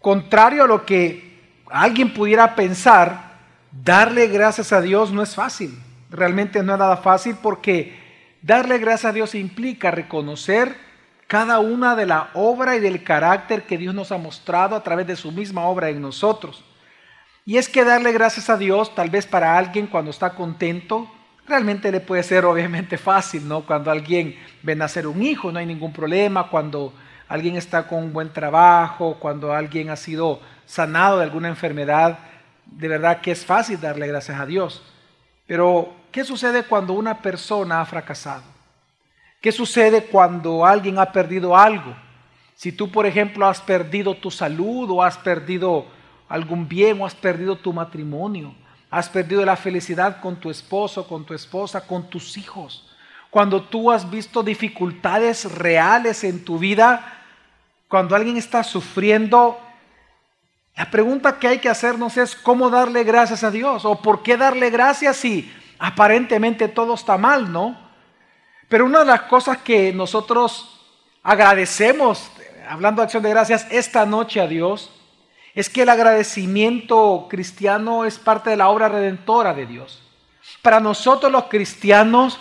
Contrario a lo que alguien pudiera pensar, darle gracias a Dios no es fácil. Realmente no es nada fácil porque darle gracias a Dios implica reconocer cada una de la obra y del carácter que Dios nos ha mostrado a través de su misma obra en nosotros. Y es que darle gracias a Dios, tal vez para alguien cuando está contento, realmente le puede ser obviamente fácil, ¿no? Cuando alguien ve nacer un hijo, no hay ningún problema, cuando alguien está con un buen trabajo, cuando alguien ha sido sanado de alguna enfermedad, de verdad que es fácil darle gracias a Dios. Pero, ¿qué sucede cuando una persona ha fracasado? ¿Qué sucede cuando alguien ha perdido algo? Si tú, por ejemplo, has perdido tu salud o has perdido algún bien o has perdido tu matrimonio, has perdido la felicidad con tu esposo, con tu esposa, con tus hijos. Cuando tú has visto dificultades reales en tu vida, cuando alguien está sufriendo, la pregunta que hay que hacernos es cómo darle gracias a Dios o por qué darle gracias si aparentemente todo está mal, ¿no? Pero una de las cosas que nosotros agradecemos, hablando de acción de gracias, esta noche a Dios, es que el agradecimiento cristiano es parte de la obra redentora de Dios. Para nosotros los cristianos,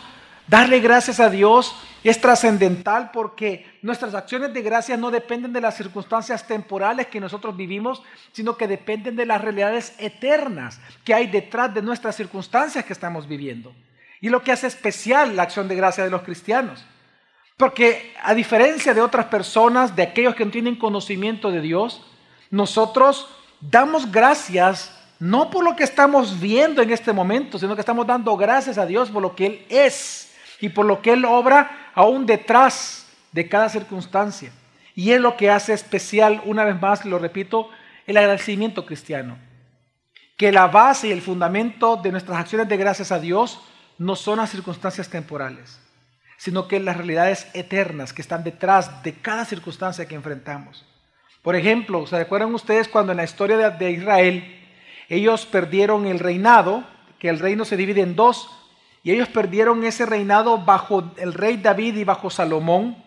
darle gracias a Dios es trascendental porque nuestras acciones de gracia no dependen de las circunstancias temporales que nosotros vivimos, sino que dependen de las realidades eternas que hay detrás de nuestras circunstancias que estamos viviendo. Y lo que hace especial la acción de gracia de los cristianos. Porque a diferencia de otras personas, de aquellos que no tienen conocimiento de Dios, nosotros damos gracias no por lo que estamos viendo en este momento, sino que estamos dando gracias a Dios por lo que Él es y por lo que Él obra aún detrás de cada circunstancia. Y es lo que hace especial, una vez más, lo repito, el agradecimiento cristiano. Que la base y el fundamento de nuestras acciones de gracias a Dios no son las circunstancias temporales, sino que las realidades eternas que están detrás de cada circunstancia que enfrentamos. Por ejemplo, ¿se recuerdan ustedes cuando en la historia de, Israel ellos perdieron el reinado, que el reino se divide en dos, y ellos perdieron ese reinado bajo el rey David y bajo Salomón.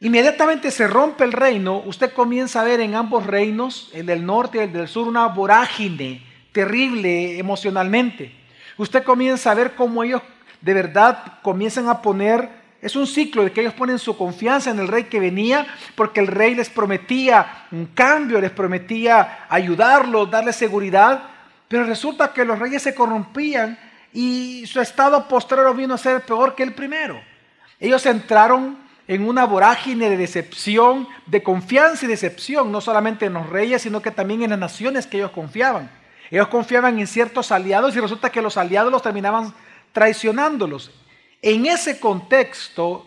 Inmediatamente se rompe el reino, usted comienza a ver en ambos reinos, el del norte y el del sur, una vorágine terrible emocionalmente. Usted comienza a ver cómo ellos de verdad comienzan a poner, es un ciclo de que ellos ponen su confianza en el rey que venía, porque el rey les prometía un cambio, les prometía ayudarlos, darles seguridad, pero resulta que los reyes se corrompían y su estado postrero vino a ser peor que el primero. Ellos entraron en una vorágine de decepción, de confianza y decepción, no solamente en los reyes, sino que también en las naciones que ellos confiaban. Ellos confiaban en ciertos aliados y resulta que los aliados los terminaban traicionándolos. En ese contexto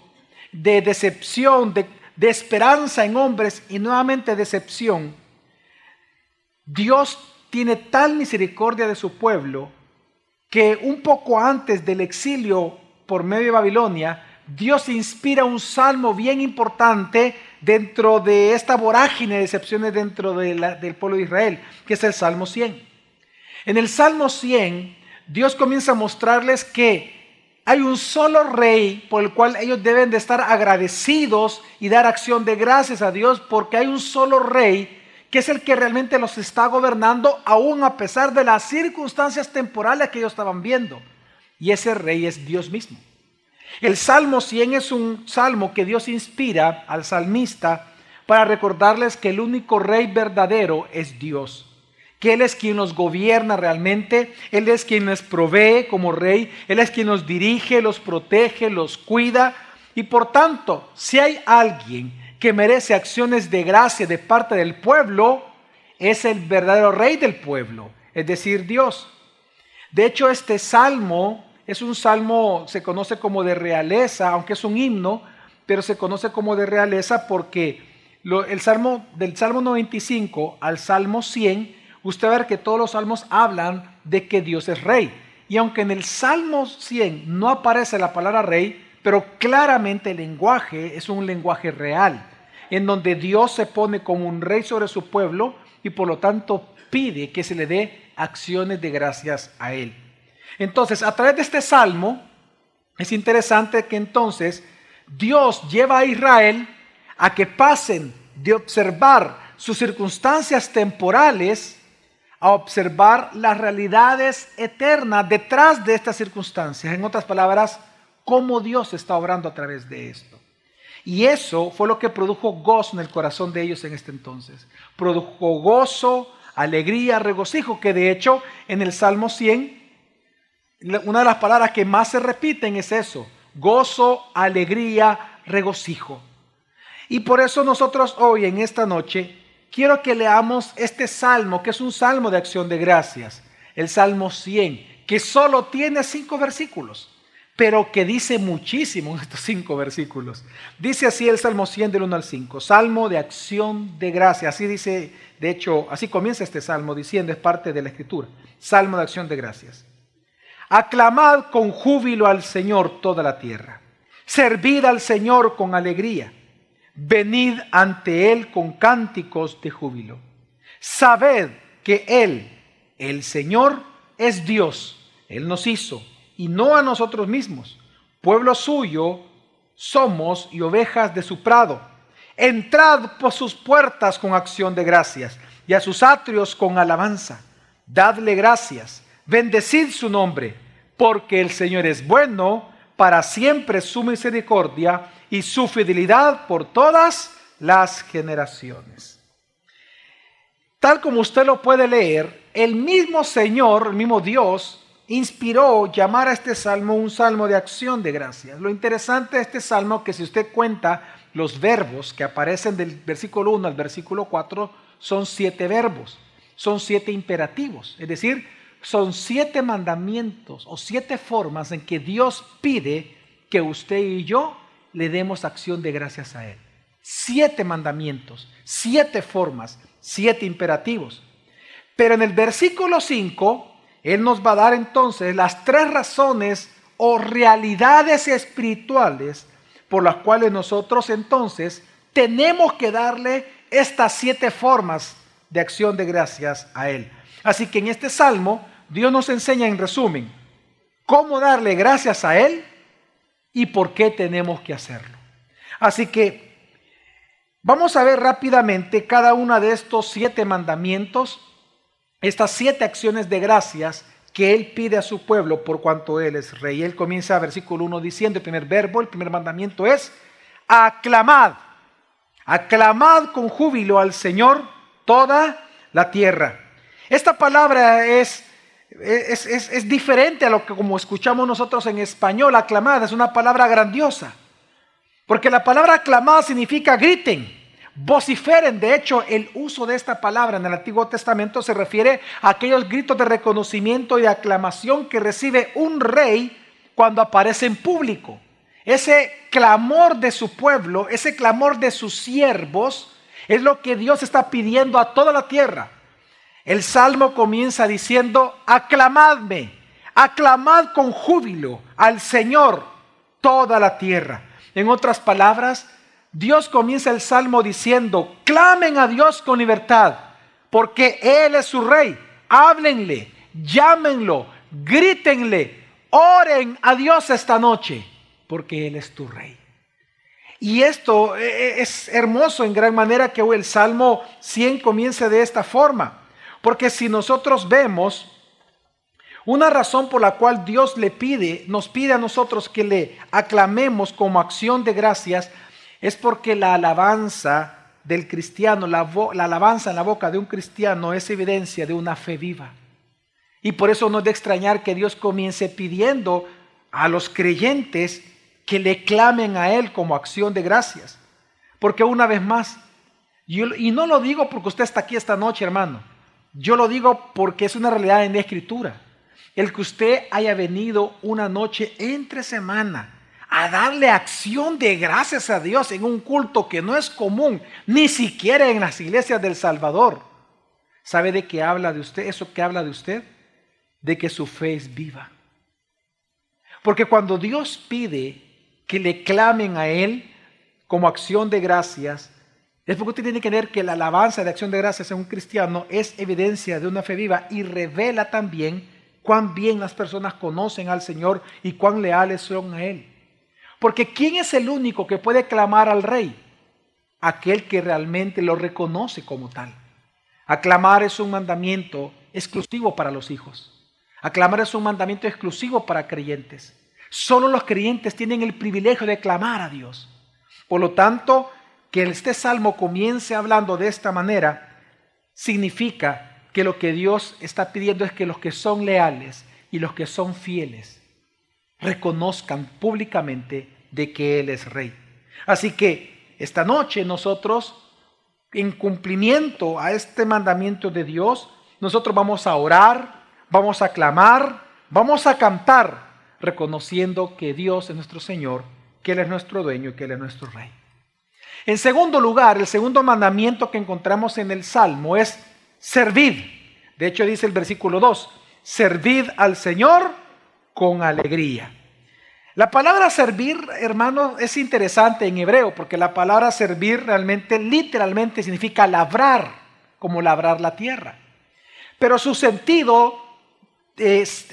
de decepción, de, de esperanza en hombres y nuevamente decepción, Dios tiene tal misericordia de su pueblo que un poco antes del exilio por medio de Babilonia, Dios inspira un salmo bien importante dentro de esta vorágine de excepciones dentro del pueblo de Israel, que es el Salmo 100. En el Salmo 100, Dios comienza a mostrarles que hay un solo rey por el cual ellos deben de estar agradecidos y dar acción de gracias a Dios, porque hay un solo rey que es el que realmente los está gobernando, aún a pesar de las circunstancias temporales que ellos estaban viendo. Y ese rey es Dios mismo. El Salmo 100 es un salmo que Dios inspira al salmista para recordarles que el único rey verdadero es Dios. Que Él es quien nos gobierna realmente, Él es quien nos provee como rey, Él es quien nos dirige, los protege, los cuida. Y por tanto, si hay alguien que merece acciones de gracia de parte del pueblo es el verdadero rey del pueblo, es decir, Dios. De hecho, este salmo es un salmo, se conoce como de realeza, aunque es un himno, pero se conoce como de realeza porque el salmo, del Salmo 95 al Salmo 100, usted va ver que todos los salmos hablan de que Dios es rey. Y aunque en el Salmo 100 no aparece la palabra rey, pero claramente el lenguaje es un lenguaje real en donde Dios se pone como un rey sobre su pueblo y por lo tanto pide que se le dé acciones de gracias a él. Entonces, a través de este salmo, es interesante que entonces Dios lleva a Israel a que pasen de observar sus circunstancias temporales a observar las realidades eternas detrás de estas circunstancias. En otras palabras, cómo Dios está obrando a través de esto. Y eso fue lo que produjo gozo en el corazón de ellos en este entonces. Produjo gozo, alegría, regocijo, que de hecho en el Salmo 100, una de las palabras que más se repiten es eso, gozo, alegría, regocijo. Y por eso nosotros hoy, en esta noche, quiero que leamos este salmo, que es un salmo de acción de gracias, el Salmo 100, que solo tiene cinco versículos, pero que dice muchísimo en estos cinco versículos. Dice así el Salmo 100 del 1 al 5, Salmo de acción de gracias. Así dice, de hecho, así comienza este salmo diciendo, es parte de la escritura, Salmo de acción de gracias. Aclamad con júbilo al Señor toda la tierra. Servid al Señor con alegría venid ante Él con cánticos de júbilo. Sabed que Él, el Señor, es Dios. Él nos hizo y no a nosotros mismos. Pueblo suyo somos y ovejas de su prado. Entrad por sus puertas con acción de gracias y a sus atrios con alabanza. Dadle gracias, bendecid su nombre, porque el Señor es bueno, para siempre su misericordia y su fidelidad por todas las generaciones. Tal como usted lo puede leer, el mismo Señor, el mismo Dios, inspiró llamar a este salmo un salmo de acción de gracias. Lo interesante de este salmo que si usted cuenta los verbos que aparecen del versículo 1 al versículo 4, son siete verbos, son siete imperativos, es decir, son siete mandamientos o siete formas en que Dios pide que usted y yo le demos acción de gracias a Él. Siete mandamientos, siete formas, siete imperativos. Pero en el versículo 5, Él nos va a dar entonces las tres razones o realidades espirituales por las cuales nosotros entonces tenemos que darle estas siete formas de acción de gracias a Él. Así que en este salmo Dios nos enseña en resumen cómo darle gracias a Él y por qué tenemos que hacerlo. Así que vamos a ver rápidamente cada uno de estos siete mandamientos, estas siete acciones de gracias que Él pide a su pueblo por cuanto Él es rey. Él comienza versículo 1 diciendo, el primer verbo, el primer mandamiento es, aclamad, aclamad con júbilo al Señor toda la tierra. Esta palabra es es, diferente a lo que como escuchamos nosotros en español, aclamada, es una palabra grandiosa. Porque la palabra aclamada significa griten, vociferen. De hecho, el uso de esta palabra en el Antiguo Testamento se refiere a aquellos gritos de reconocimiento y de aclamación que recibe un rey cuando aparece en público. Ese clamor de su pueblo, ese clamor de sus siervos, es lo que Dios está pidiendo a toda la tierra. El salmo comienza diciendo, aclamadme, aclamad con júbilo al Señor toda la tierra. En otras palabras, Dios comienza el salmo diciendo, clamen a Dios con libertad, porque Él es su rey. Háblenle, llámenlo, grítenle, oren a Dios esta noche, porque Él es tu rey. Y esto eh, eh, es hermoso en gran manera que el Salmo 100 comience de esta forma. Porque si nosotros vemos una razón por la cual Dios le pide, nos pide a nosotros que le aclamemos como acción de gracias, es porque la alabanza del cristiano, la, alabanza en la boca de un cristiano es evidencia de una fe viva. Y por eso no es de extrañar que Dios comience pidiendo a los creyentes que le clamen a Él como acción de gracias. Porque una vez más, y no lo digo porque usted está aquí esta noche, hermano, yo lo digo porque es una realidad en la escritura. El que usted haya venido una noche entre semana a darle acción de gracias a Dios en un culto que no es común, ni siquiera en las iglesias del Salvador. ¿Sabe de qué habla de usted? ¿Eso que habla de usted? De que su fe es viva. Porque cuando Dios pide que le clamen a Él como acción de gracias, es porque usted tiene que ver que la alabanza de acción de gracias en un cristiano es evidencia de una fe viva y revela también cuán bien las personas conocen al Señor y cuán leales son a Él. Porque ¿quién es el único que puede clamar al rey? aquel que realmente lo reconoce como tal. Aclamar es un mandamiento exclusivo para los hijos. Aclamar es un mandamiento exclusivo para creyentes. Solo los creyentes tienen el privilegio de clamar a Dios. Por lo tanto, que este salmo comience hablando de esta manera significa que lo que Dios está pidiendo es que los que son leales y los que son fieles reconozcan públicamente de que Él es rey. Así que esta noche nosotros, en cumplimiento a este mandamiento de Dios, nosotros vamos a orar, vamos a clamar, vamos a cantar, reconociendo que Dios es nuestro Señor, que Él es nuestro dueño y que Él es nuestro rey. En segundo lugar, el segundo mandamiento que encontramos en el Salmo es servid. De hecho dice el versículo 2, servid al Señor con alegría. La palabra servir, hermano, es interesante en hebreo, porque la palabra servir realmente, literalmente, significa labrar, como labrar la tierra. Pero su sentido es,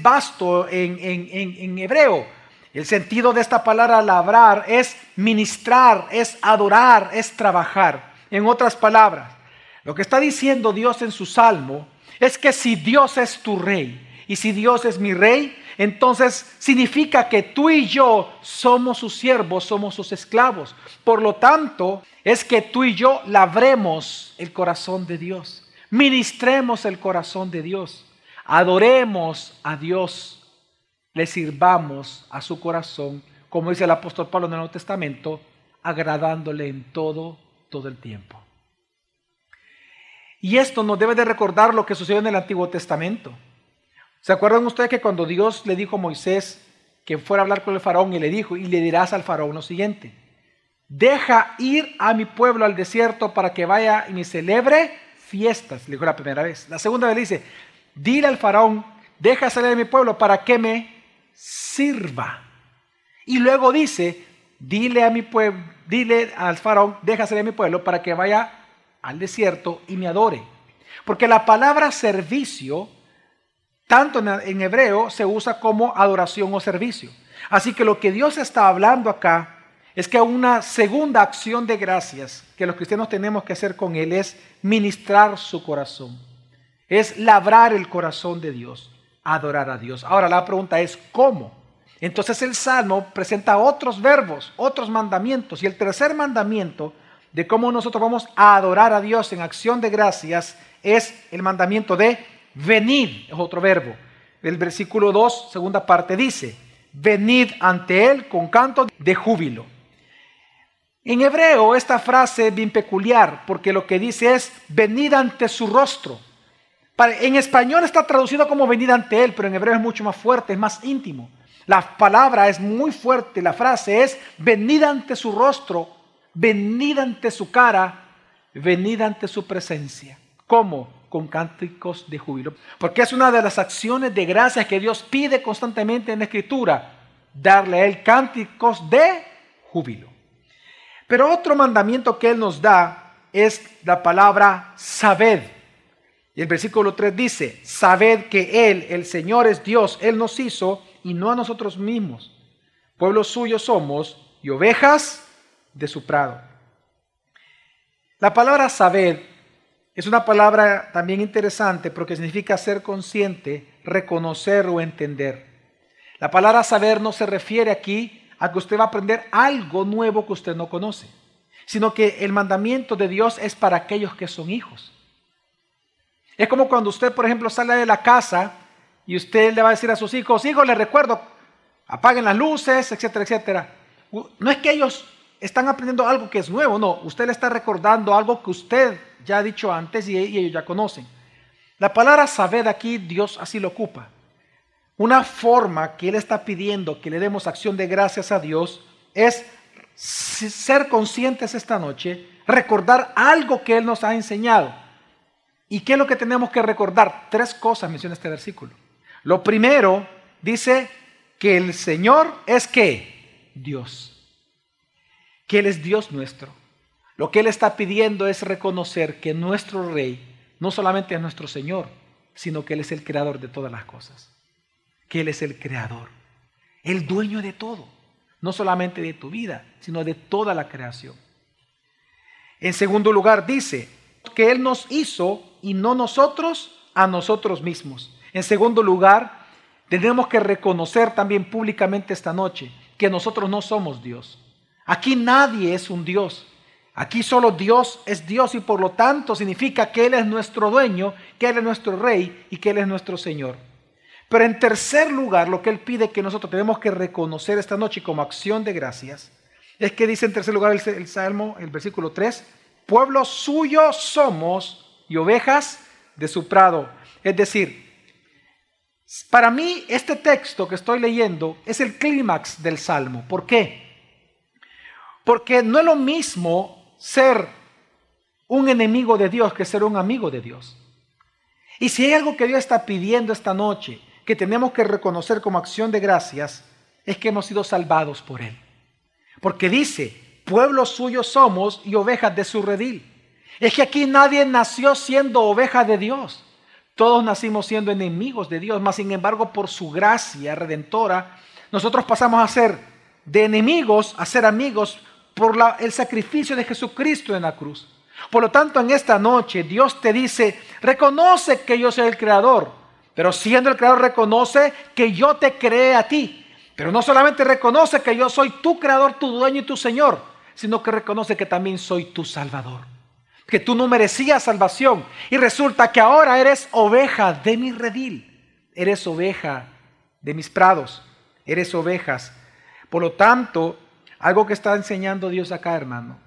vasto en, en hebreo. El sentido de esta palabra labrar es ministrar, es adorar, es trabajar. En otras palabras, lo que está diciendo Dios en su salmo es que si Dios es tu rey y si Dios es mi rey, entonces significa que tú y yo somos sus siervos, somos sus esclavos. Por lo tanto, es que tú y yo labremos el corazón de Dios, ministremos el corazón de Dios, adoremos a Dios le sirvamos a su corazón, como dice el apóstol Pablo en el Nuevo Testamento, agradándole en todo, todo el tiempo. Y esto nos debe de recordar lo que sucedió en el Antiguo Testamento. ¿Se acuerdan ustedes que cuando Dios le dijo a Moisés que fuera a hablar con el faraón y le dijo, y le dirás al faraón lo siguiente, deja ir a mi pueblo al desierto para que vaya y me celebre fiestas, le dijo la primera vez. La segunda vez le dice, dile al faraón, deja salir a mi pueblo para que me sirva. Y luego dice, dile a mi pueblo, dile al faraón, déjase a mi pueblo para que vaya al desierto y me adore. Porque la palabra servicio, tanto en hebreo, se usa como adoración o servicio. Así que lo que Dios está hablando acá es que una segunda acción de gracias que los cristianos tenemos que hacer con Él es ministrar su corazón. Es labrar el corazón de Dios adorar a Dios. Ahora la pregunta es, ¿cómo? Entonces el Salmo presenta otros verbos, otros mandamientos. Y el tercer mandamiento de cómo nosotros vamos a adorar a Dios en acción de gracias es el mandamiento de venid, es otro verbo. El versículo 2, segunda parte, dice, venid ante Él con canto de júbilo. En hebreo esta frase es bien peculiar porque lo que dice es, venid ante su rostro. En español está traducido como venid ante Él, pero en hebreo es mucho más fuerte, es más íntimo. La palabra es muy fuerte, la frase es venid ante su rostro, venid ante su cara, venid ante su presencia. ¿Cómo? Con cánticos de júbilo. Porque es una de las acciones de gracias que Dios pide constantemente en la Escritura, darle a Él cánticos de júbilo. Pero otro mandamiento que Él nos da es la palabra sabed. Y el versículo 3 dice, sabed que Él, el Señor es Dios, Él nos hizo y no a nosotros mismos. Pueblo suyo somos y ovejas de su prado. La palabra sabed es una palabra también interesante porque significa ser consciente, reconocer o entender. La palabra saber no se refiere aquí a que usted va a aprender algo nuevo que usted no conoce, sino que el mandamiento de Dios es para aquellos que son hijos. Es como cuando usted, por ejemplo, sale de la casa y usted le va a decir a sus hijos, hijos, les recuerdo, apaguen las luces, etcétera, etcétera. No es que ellos están aprendiendo algo que es nuevo, no, usted le está recordando algo que usted ya dicho antes y, ellos ya conocen. La palabra saber aquí Dios así lo ocupa. Una forma que Él está pidiendo que le demos acción de gracias a Dios es ser conscientes esta noche, recordar algo que Él nos ha enseñado. ¿Y qué es lo que tenemos que recordar? Tres cosas menciona este versículo. Lo primero dice que el Señor es que Dios. Que Él es Dios nuestro. Lo que Él está pidiendo es reconocer que nuestro Rey no solamente es nuestro Señor, sino que Él es el creador de todas las cosas. Que Él es el creador, el dueño de todo. No solamente de tu vida, sino de toda la creación. En segundo lugar, dice que Él nos hizo y no nosotros a nosotros mismos. En segundo lugar, tenemos que reconocer también públicamente esta noche que nosotros no somos Dios. Aquí nadie es un Dios. Aquí solo Dios es Dios y por lo tanto significa que Él es nuestro dueño, que Él es nuestro rey y que Él es nuestro Señor. Pero en tercer lugar, lo que Él pide que nosotros tenemos que reconocer esta noche como acción de gracias, es que dice en tercer lugar el, Salmo, el versículo 3, pueblo suyo somos y ovejas de su prado. Es decir, para mí este texto que estoy leyendo es el clímax del Salmo. ¿Por qué? Porque no es lo mismo ser un enemigo de Dios que ser un amigo de Dios. Y si hay algo que Dios está pidiendo esta noche, que tenemos que reconocer como acción de gracias, es que hemos sido salvados por Él. Porque dice, pueblo suyo somos y ovejas de su redil. Es que aquí nadie nació siendo oveja de Dios. Todos nacimos siendo enemigos de Dios, mas sin embargo por su gracia redentora, nosotros pasamos a ser de enemigos a ser amigos por el sacrificio de Jesucristo en la cruz. Por lo tanto, en esta noche Dios te dice, reconoce que yo soy el creador, pero siendo el creador reconoce que yo te creé a ti. Pero no solamente reconoce que yo soy tu creador, tu dueño y tu Señor, sino que reconoce que también soy tu Salvador. Que tú no merecías salvación y resulta que ahora eres oveja de mi redil. Eres oveja de mis prados. Eres ovejas. Por lo tanto, algo que está enseñando Dios acá, hermano,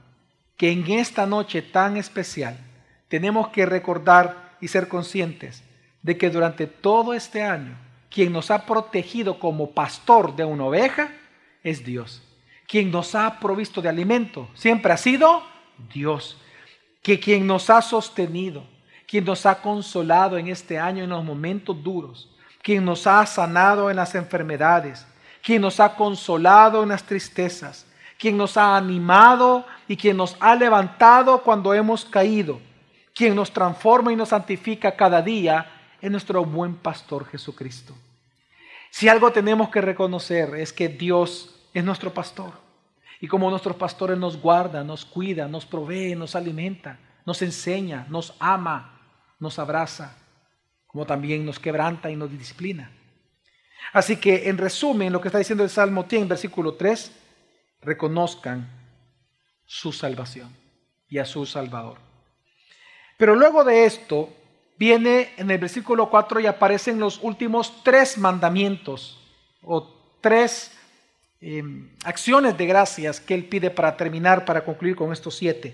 que en esta noche tan especial tenemos que recordar y ser conscientes de que durante todo este año quien nos ha protegido como pastor de una oveja es Dios. Quien nos ha provisto de alimento siempre ha sido Dios. Que quien nos ha sostenido, quien nos ha consolado en este año en los momentos duros, quien nos ha sanado en las enfermedades, quien nos ha consolado en las tristezas, quien nos ha animado y quien nos ha levantado cuando hemos caído, quien nos transforma y nos santifica cada día, es nuestro buen pastor Jesucristo. Si algo tenemos que reconocer es que Dios es nuestro pastor. Y como nuestros pastores nos guarda, nos cuida, nos provee, nos alimenta, nos enseña, nos ama, nos abraza, como también nos quebranta y nos disciplina. Así que en resumen, lo que está diciendo el Salmo 10, versículo 3, reconozcan su salvación y a su Salvador. Pero luego de esto, viene en el versículo 4 y aparecen los últimos tres mandamientos o tres em, acciones de gracias que él pide para terminar, para concluir con estos siete.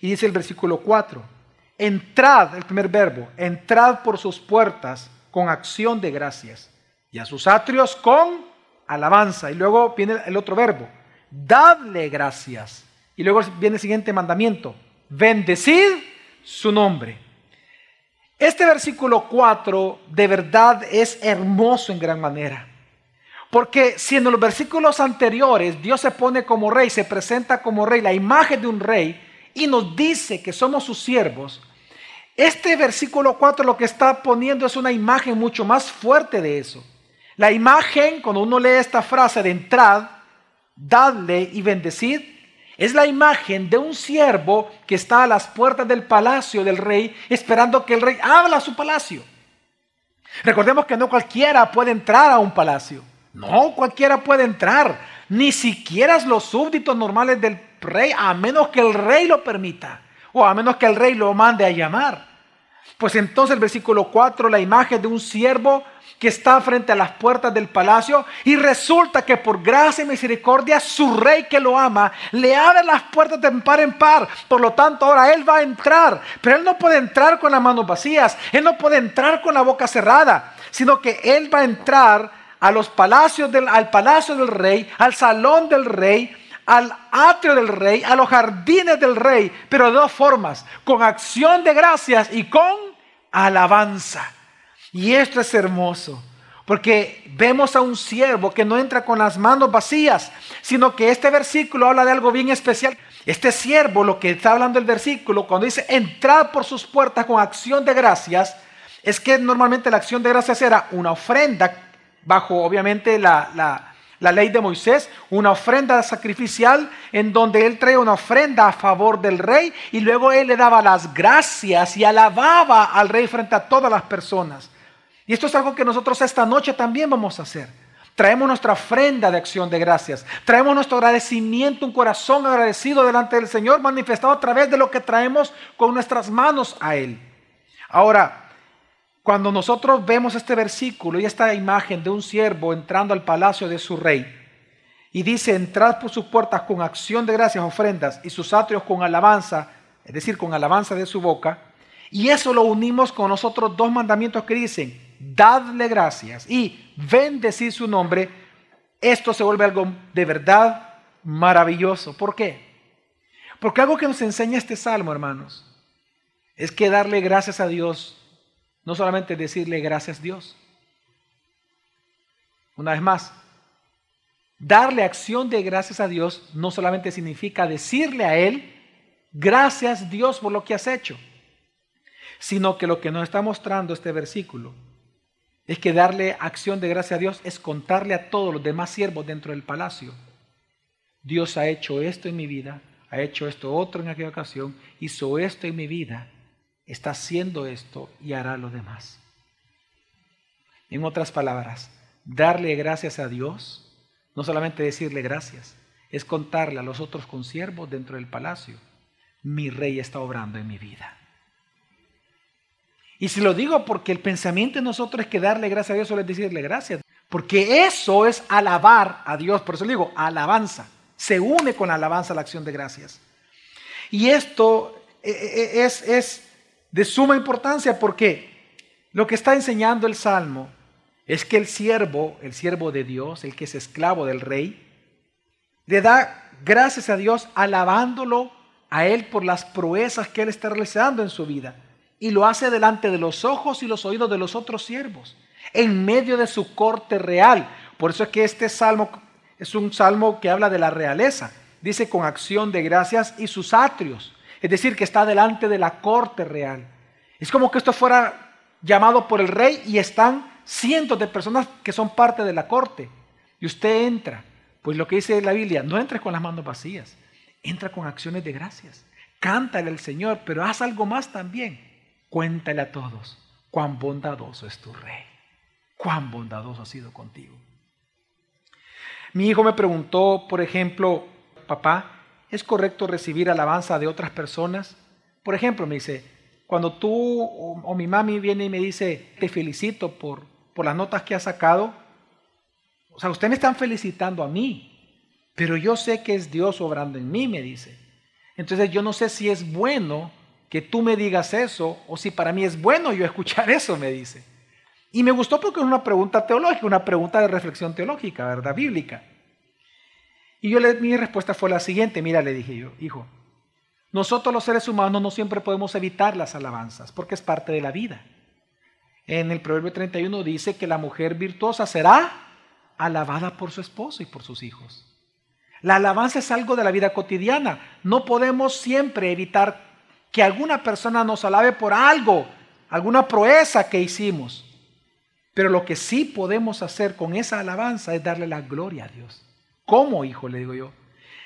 Y dice el versículo 4, entrad, el primer verbo, entrad por sus puertas con acción de gracias y a sus atrios con alabanza. Y luego viene el otro verbo, dadle gracias. Y luego viene el siguiente mandamiento, bendecid su nombre. Este versículo 4 de verdad es hermoso en gran manera. Porque si en los versículos anteriores Dios se pone como rey, se presenta como rey, la imagen de un rey, y nos dice que somos sus siervos, este versículo 4 lo que está poniendo es una imagen mucho más fuerte de eso. La imagen, cuando uno lee esta frase de entrad, dadle y bendecid, es la imagen de un siervo que está a las puertas del palacio del rey esperando que el rey abra su palacio. Recordemos que no cualquiera puede entrar a un palacio. No cualquiera puede entrar. Ni siquiera los súbditos normales del rey, a menos que el rey lo permita. O a menos que el rey lo mande a llamar. Pues entonces el versículo 4, la imagen de un siervo que está frente a las puertas del palacio y resulta que por gracia y misericordia su rey que lo ama le abre las puertas de par en par. Por lo tanto, ahora él va a entrar, pero él no puede entrar con las manos vacías, él no puede entrar con la boca cerrada, sino que él va a entrar a los palacios del, al palacio del rey, al salón del rey, al atrio del rey, a los jardines del rey, pero de dos formas, con acción de gracias y con alabanza. Y esto es hermoso, porque vemos a un siervo que no entra con las manos vacías, sino que este versículo habla de algo bien especial. Este siervo, lo que está hablando el versículo, cuando dice entrar por sus puertas con acción de gracias, es que normalmente la acción de gracias era una ofrenda bajo obviamente la, la ley de Moisés, una ofrenda sacrificial en donde él traía una ofrenda a favor del rey y luego él le daba las gracias y alababa al rey frente a todas las personas. Y esto es algo que nosotros esta noche también vamos a hacer. Traemos nuestra ofrenda de acción de gracias. Traemos nuestro agradecimiento, un corazón agradecido delante del Señor, manifestado a través de lo que traemos con nuestras manos a Él. Ahora, cuando nosotros vemos este versículo y esta imagen de un siervo entrando al palacio de su rey, y dice, entrad por sus puertas con acción de gracias, ofrendas, y sus atrios con alabanza, es decir, con alabanza de su boca, y eso lo unimos con los otros dos mandamientos que dicen, dadle gracias y bendecir su nombre, esto se vuelve algo de verdad maravilloso. ¿Por qué? Porque algo que nos enseña este salmo, hermanos, es que darle gracias a Dios, no solamente decirle gracias Dios. Una vez más, darle acción de gracias a Dios no solamente significa decirle a Él, gracias Dios por lo que has hecho, sino que lo que nos está mostrando este versículo es que darle acción de gracia a Dios es contarle a todos los demás siervos dentro del palacio. Dios ha hecho esto en mi vida, ha hecho esto otro en aquella ocasión, hizo esto en mi vida, está haciendo esto y hará lo demás. En otras palabras, darle gracias a Dios, no solamente decirle gracias, es contarle a los otros consiervos dentro del palacio, mi rey está obrando en mi vida. Y si lo digo porque el pensamiento de nosotros es que darle gracias a Dios solo es decirle gracias. Porque eso es alabar a Dios. Por eso le digo, alabanza. Se une con la alabanza la acción de gracias. Y esto eh, eh, es, es de suma importancia porque lo que está enseñando el Salmo es que el siervo, el siervo de Dios, el que es esclavo del rey, le da gracias a Dios alabándolo a él por las proezas que él está realizando en su vida y lo hace delante de los ojos y los oídos de los otros siervos, en medio de su corte real. Por eso es que este salmo es un salmo que habla de la realeza. Dice con acción de gracias y sus atrios. Es decir, que está delante de la corte real. Es como que esto fuera llamado por el rey y están cientos de personas que son parte de la corte. Y usted entra. Pues lo que dice la Biblia, no entres con las manos vacías. Entra con acciones de gracias. Cántale al Señor, pero haz algo más también Cuéntale a todos cuán bondadoso es tu rey, cuán bondadoso ha sido contigo. Mi hijo me preguntó, por ejemplo, papá, ¿es correcto recibir alabanza de otras personas? Por ejemplo, me dice, cuando tú o, mi mami viene y me dice, te felicito por, por las notas que has sacado, o sea, ustedes me están felicitando a mí, pero yo sé que es Dios obrando en mí, me dice. Entonces yo no sé si es bueno que tú me digas eso o si para mí es bueno yo escuchar eso, me dice. Y me gustó porque es una pregunta teológica, una pregunta de reflexión teológica, ¿verdad? Bíblica. Y yo mi respuesta fue la siguiente, mira, le dije yo, hijo, nosotros los seres humanos no siempre podemos evitar las alabanzas porque es parte de la vida. En el Proverbio 31 dice que la mujer virtuosa será alabada por su esposo y por sus hijos. La alabanza es algo de la vida cotidiana. No podemos siempre evitar que alguna persona nos alabe por algo, alguna proeza que hicimos. Pero lo que sí podemos hacer con esa alabanza es darle la gloria a Dios. ¿Cómo, hijo? Le digo yo.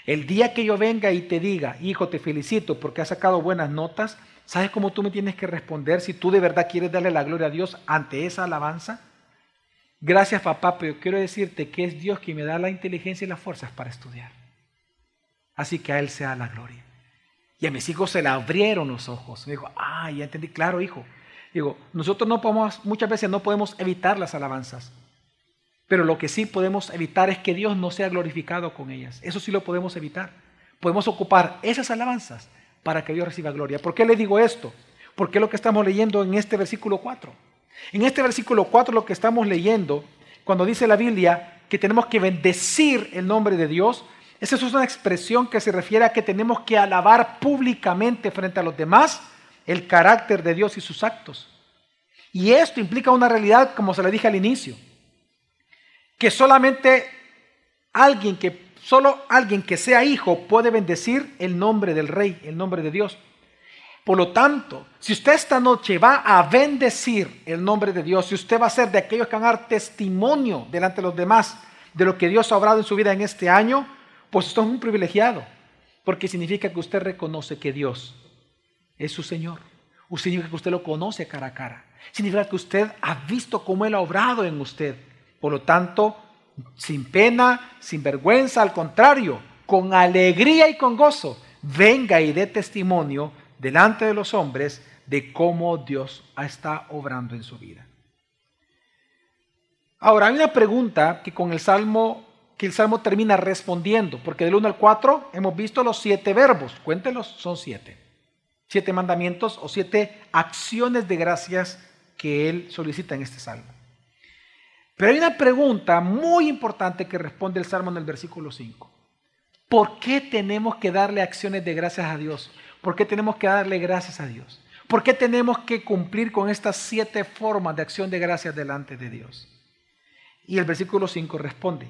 El día que yo venga y te diga, hijo, te felicito porque has sacado buenas notas, ¿sabes cómo tú me tienes que responder si tú de verdad quieres darle la gloria a Dios ante esa alabanza? Gracias, papá, pero quiero decirte que es Dios quien me da la inteligencia y las fuerzas para estudiar. Así que a Él sea la gloria. Y a mis hijos se le abrieron los ojos. Me dijo, ah, ya entendí, claro, hijo. Digo, nosotros no podemos, muchas veces no podemos evitar las alabanzas. Pero lo que sí podemos evitar es que Dios no sea glorificado con ellas. Eso sí lo podemos evitar. Podemos ocupar esas alabanzas para que Dios reciba gloria. ¿Por qué le digo esto? Porque es lo que estamos leyendo en este versículo 4. En este versículo 4 lo que estamos leyendo, cuando dice la Biblia que tenemos que bendecir el nombre de Dios, esa es una expresión que se refiere a que tenemos que alabar públicamente frente a los demás el carácter de Dios y sus actos. Y esto implica una realidad, como se le dije al inicio, que solamente alguien que solo alguien que sea hijo puede bendecir el nombre del rey, el nombre de Dios. Por lo tanto, si usted esta noche va a bendecir el nombre de Dios, si usted va a ser de aquellos que van a dar testimonio delante de los demás de lo que Dios ha obrado en su vida en este año, pues usted es un privilegiado, porque significa que usted reconoce que Dios es su Señor. Significa que usted lo conoce cara a cara. Significa que usted ha visto cómo Él ha obrado en usted. Por lo tanto, sin pena, sin vergüenza, al contrario, con alegría y con gozo, venga y dé testimonio delante de los hombres de cómo Dios está obrando en su vida. Ahora, hay una pregunta que con el Salmo, que el Salmo termina respondiendo, porque del 1 al 4 hemos visto los siete verbos, cuéntelos, son siete. Siete mandamientos o siete acciones de gracias que él solicita en este Salmo. Pero hay una pregunta muy importante que responde el Salmo en el versículo 5. ¿Por qué tenemos que darle acciones de gracias a Dios? ¿Por qué tenemos que darle gracias a Dios? ¿Por qué tenemos que cumplir con estas siete formas de acción de gracias delante de Dios? Y el versículo 5 responde,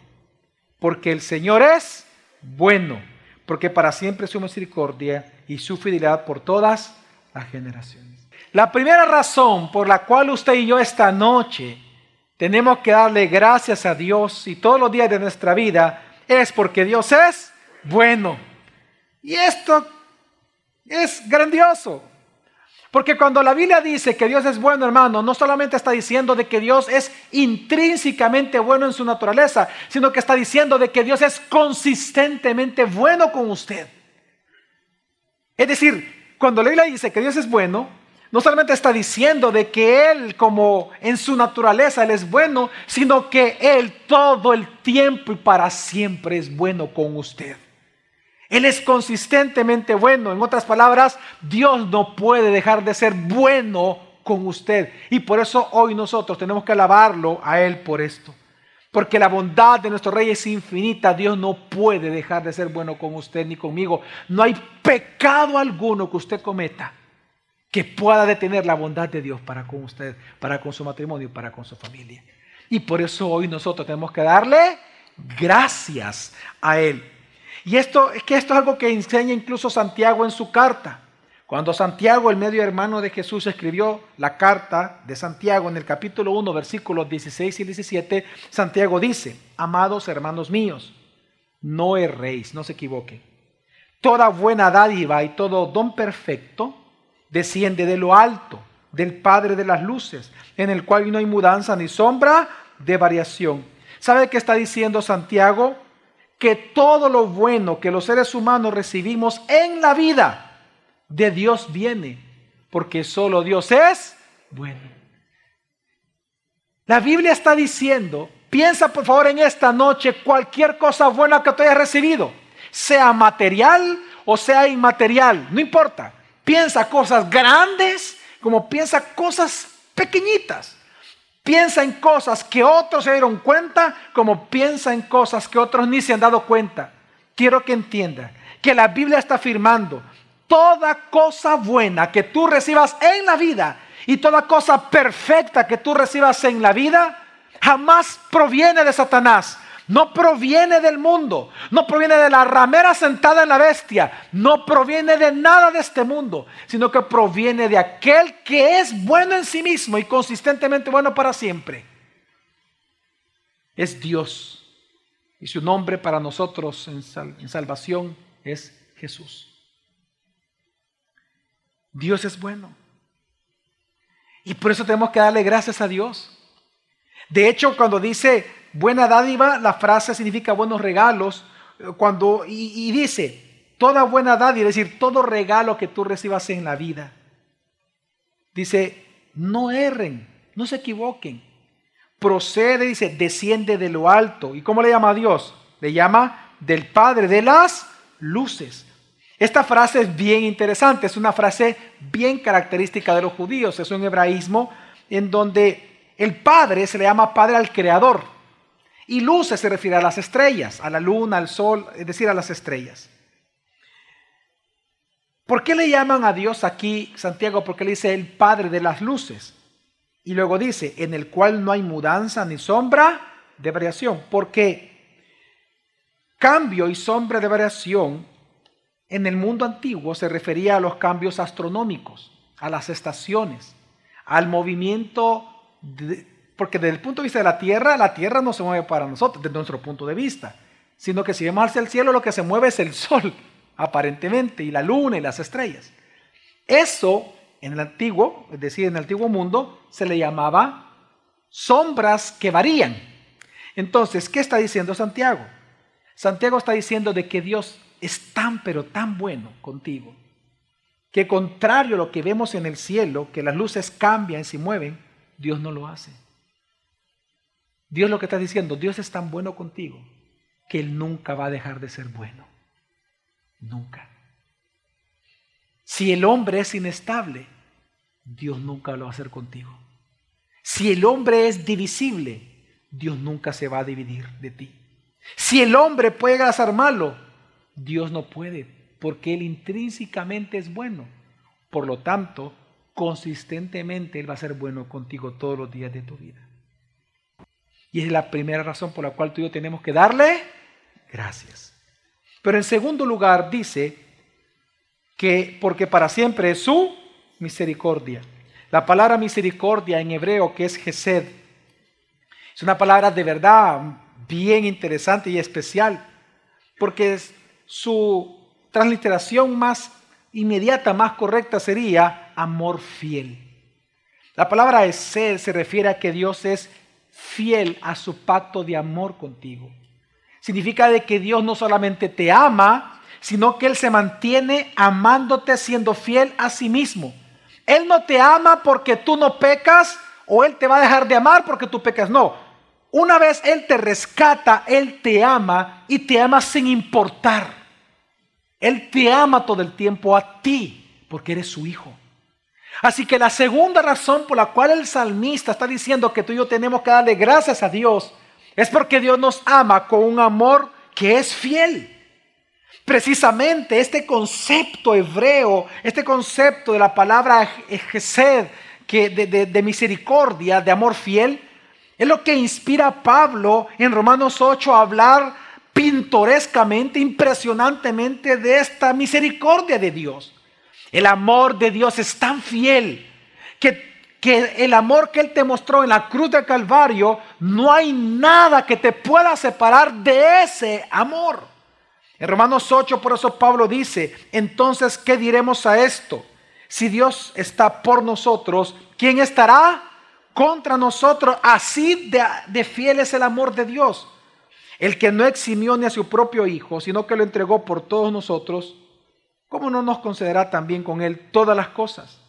porque el Señor es bueno, porque para siempre su misericordia y su fidelidad por todas las generaciones. La primera razón por la cual usted y yo esta noche tenemos que darle gracias a Dios y todos los días de nuestra vida es porque Dios es bueno. Y esto es grandioso. Porque cuando la Biblia dice que Dios es bueno, hermano, no solamente está diciendo de que Dios es intrínsecamente bueno en su naturaleza, sino que está diciendo de que Dios es consistentemente bueno con usted. Es decir, cuando la Biblia dice que Dios es bueno, no solamente está diciendo de que Él como en su naturaleza Él es bueno, sino que Él todo el tiempo y para siempre es bueno con usted. Él es consistentemente bueno. En otras palabras, Dios no puede dejar de ser bueno con usted. Y por eso hoy nosotros tenemos que alabarlo a Él por esto. Porque la bondad de nuestro Rey es infinita. Dios no puede dejar de ser bueno con usted ni conmigo. No hay pecado alguno que usted cometa que pueda detener la bondad de Dios para con usted, para con su matrimonio, para con su familia. Y por eso hoy nosotros tenemos que darle gracias a Él. Y esto es que esto es algo que enseña incluso Santiago en su carta. Cuando Santiago, el medio hermano de Jesús, escribió la carta de Santiago en el capítulo 1, versículos 16 y 17, Santiago dice, amados hermanos míos, no erréis, no se equivoque. Toda buena dádiva y todo don perfecto desciende de lo alto, del Padre de las luces, en el cual no hay mudanza ni sombra de variación. ¿Sabe qué está diciendo Santiago? que todo lo bueno que los seres humanos recibimos en la vida de Dios viene, porque solo Dios es bueno. La Biblia está diciendo, piensa por favor en esta noche cualquier cosa buena que tú hayas recibido, sea material o sea inmaterial, no importa. Piensa cosas grandes como piensa cosas pequeñitas. Piensa en cosas que otros se dieron cuenta como piensa en cosas que otros ni se han dado cuenta. Quiero que entienda que la Biblia está afirmando toda cosa buena que tú recibas en la vida y toda cosa perfecta que tú recibas en la vida jamás proviene de Satanás, no proviene del mundo, no proviene de la ramera sentada en la bestia, no proviene de nada de este mundo, sino que proviene de aquel que es bueno en sí mismo y consistentemente bueno para siempre. Es Dios. Y su nombre para nosotros en, salvación es Jesús. Dios es bueno. Y por eso tenemos que darle gracias a Dios. De hecho, cuando dice buena dádiva, la frase significa buenos regalos. Eh, cuando, y, dice, toda buena dádiva, es decir, todo regalo que tú recibas en la vida. Dice, no erren, no se equivoquen. Procede, dice, desciende de lo alto. ¿Y cómo le llama a Dios? Le llama del Padre de las luces. Esta frase es bien interesante, es una frase bien característica de los judíos, es un hebraísmo en donde el Padre se le llama Padre al Creador. Y luces se refiere a las estrellas, a la luna, al sol, es decir, a las estrellas. ¿Por qué le llaman a Dios aquí, Santiago? Porque le dice el Padre de las luces. Y luego dice, en el cual no hay mudanza ni sombra de variación. Porque cambio y sombra de variación en el mundo antiguo se refería a los cambios astronómicos, a las estaciones, al movimiento de, Porque desde el punto de vista de la tierra, la tierra no se mueve para nosotros, desde nuestro punto de vista. Sino que si vemos hacia el cielo, lo que se mueve es el sol, aparentemente, y la luna y las estrellas. Eso en el antiguo, es decir, en el antiguo mundo, se le llamaba sombras que varían. Entonces, ¿qué está diciendo Santiago? Santiago está diciendo de que Dios es tan, pero tan bueno contigo, que contrario a lo que vemos en el cielo, que las luces cambian y se mueven, Dios no lo hace. Dios lo que está diciendo, Dios es tan bueno contigo, que Él nunca va a dejar de ser bueno. Nunca. Si el hombre es inestable, Dios nunca lo va a hacer contigo. Si el hombre es divisible, Dios nunca se va a dividir de ti. Si el hombre puede hacer malo, Dios no puede, porque Él intrínsecamente es bueno. Por lo tanto, consistentemente Él va a ser bueno contigo todos los días de tu vida. Y es la primera razón por la cual tú y yo tenemos que darle gracias. Pero en segundo lugar dice que porque para siempre es su misericordia. La palabra misericordia en hebreo que es Gesed es una palabra de verdad bien interesante y especial porque su transliteración más inmediata, más correcta sería amor fiel. La palabra Gesed se refiere a que Dios es fiel a su pacto de amor contigo. Significa de que Dios no solamente te ama, sino que Él se mantiene amándote siendo fiel a sí mismo. Él no te ama porque tú no pecas o Él te va a dejar de amar porque tú pecas. No. Una vez Él te rescata, Él te ama y te ama sin importar. Él te ama todo el tiempo a ti porque eres su hijo. Así que la segunda razón por la cual el salmista está diciendo que tú y yo tenemos que darle gracias a Dios es porque Dios nos ama con un amor que es fiel. Precisamente este concepto hebreo, este concepto de la palabra gesed, que de, de misericordia, de amor fiel, es lo que inspira a Pablo en Romanos 8 a hablar pintorescamente, impresionantemente de esta misericordia de Dios. El amor de Dios es tan fiel que, que, el amor que Él te mostró en la cruz del Calvario, no hay nada que te pueda separar de ese amor. En Romanos 8, por eso Pablo dice, entonces, ¿qué diremos a esto? Si Dios está por nosotros, ¿quién estará contra nosotros? Así de, de fiel es el amor de Dios. El que no eximió ni a su propio Hijo, sino que lo entregó por todos nosotros, ¿cómo no nos concederá también con Él todas las cosas?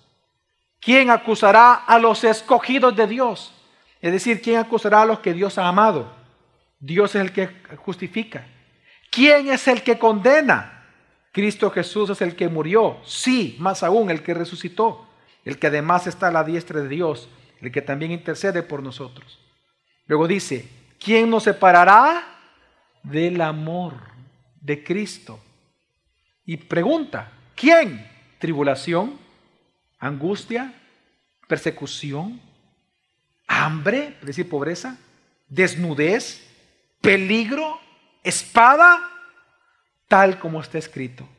¿Quién acusará a los escogidos de Dios? Es decir, ¿quién acusará a los que Dios ha amado? Dios es el que justifica. ¿Quién es el que condena? Cristo Jesús es el que murió, sí, más aún el que resucitó, el que además está a la diestra de Dios, el que también intercede por nosotros. Luego dice, ¿quién nos separará del amor de Cristo? Y pregunta, ¿quién? ¿Tribulación? ¿Angustia? ¿Persecución? ¿Hambre? Es decir, pobreza? ¿Desnudez? ¿Peligro? espada, tal como está escrito.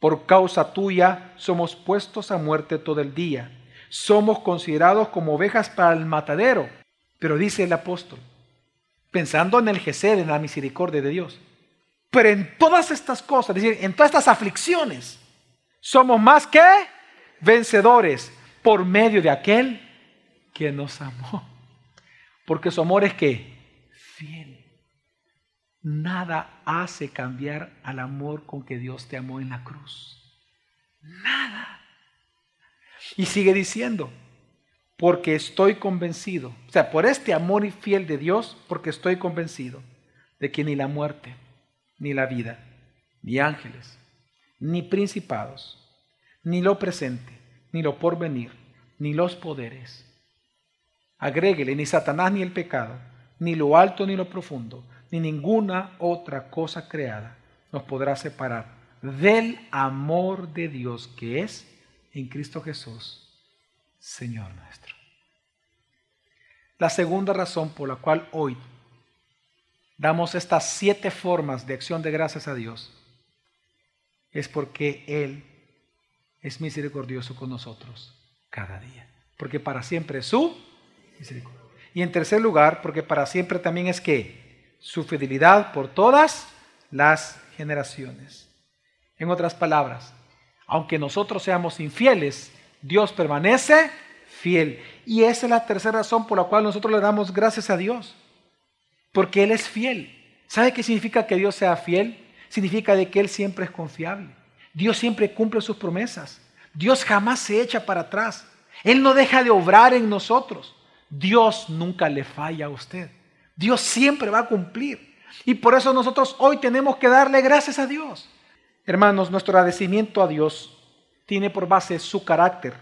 Por causa tuya somos puestos a muerte todo el día. Somos considerados como ovejas para el matadero. Pero dice el apóstol, pensando en el Gesed, en la misericordia de Dios. Pero en todas estas cosas, es decir, en todas estas aflicciones, somos más que vencedores por medio de aquel que nos amó. Porque su amor es que fiel. Nada hace cambiar al amor con que Dios te amó en la cruz. Nada. Y sigue diciendo, porque estoy convencido, o sea, por este amor y fiel de Dios, porque estoy convencido de que ni la muerte, ni la vida, ni ángeles, ni principados, ni lo presente, ni lo porvenir, ni los poderes, agréguele ni Satanás ni el pecado, ni lo alto ni lo profundo, ni ninguna otra cosa creada nos podrá separar del amor de Dios que es en Cristo Jesús, Señor nuestro. La segunda razón por la cual hoy damos estas siete formas de acción de gracias a Dios es porque Él es misericordioso con nosotros cada día. Porque para siempre es su misericordia. Y en tercer lugar, porque para siempre también es que su fidelidad por todas las generaciones. En otras palabras, aunque nosotros seamos infieles, Dios permanece fiel. Y esa es la tercera razón por la cual nosotros le damos gracias a Dios. Porque Él es fiel. ¿Sabe qué significa que Dios sea fiel? Significa de que Él siempre es confiable. Dios siempre cumple sus promesas. Dios jamás se echa para atrás. Él no deja de obrar en nosotros. Dios nunca le falla a usted. Dios siempre va a cumplir. Y por eso nosotros hoy tenemos que darle gracias a Dios. Hermanos, nuestro agradecimiento a Dios tiene por base su carácter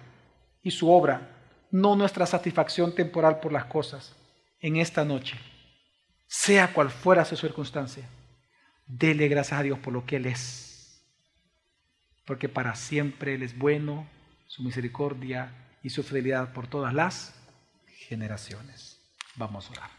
y su obra, no nuestra satisfacción temporal por las cosas. En esta noche, sea cual fuera su circunstancia, dele gracias a Dios por lo que Él es. Porque para siempre Él es bueno, su misericordia y su fidelidad por todas las generaciones. Vamos a orar.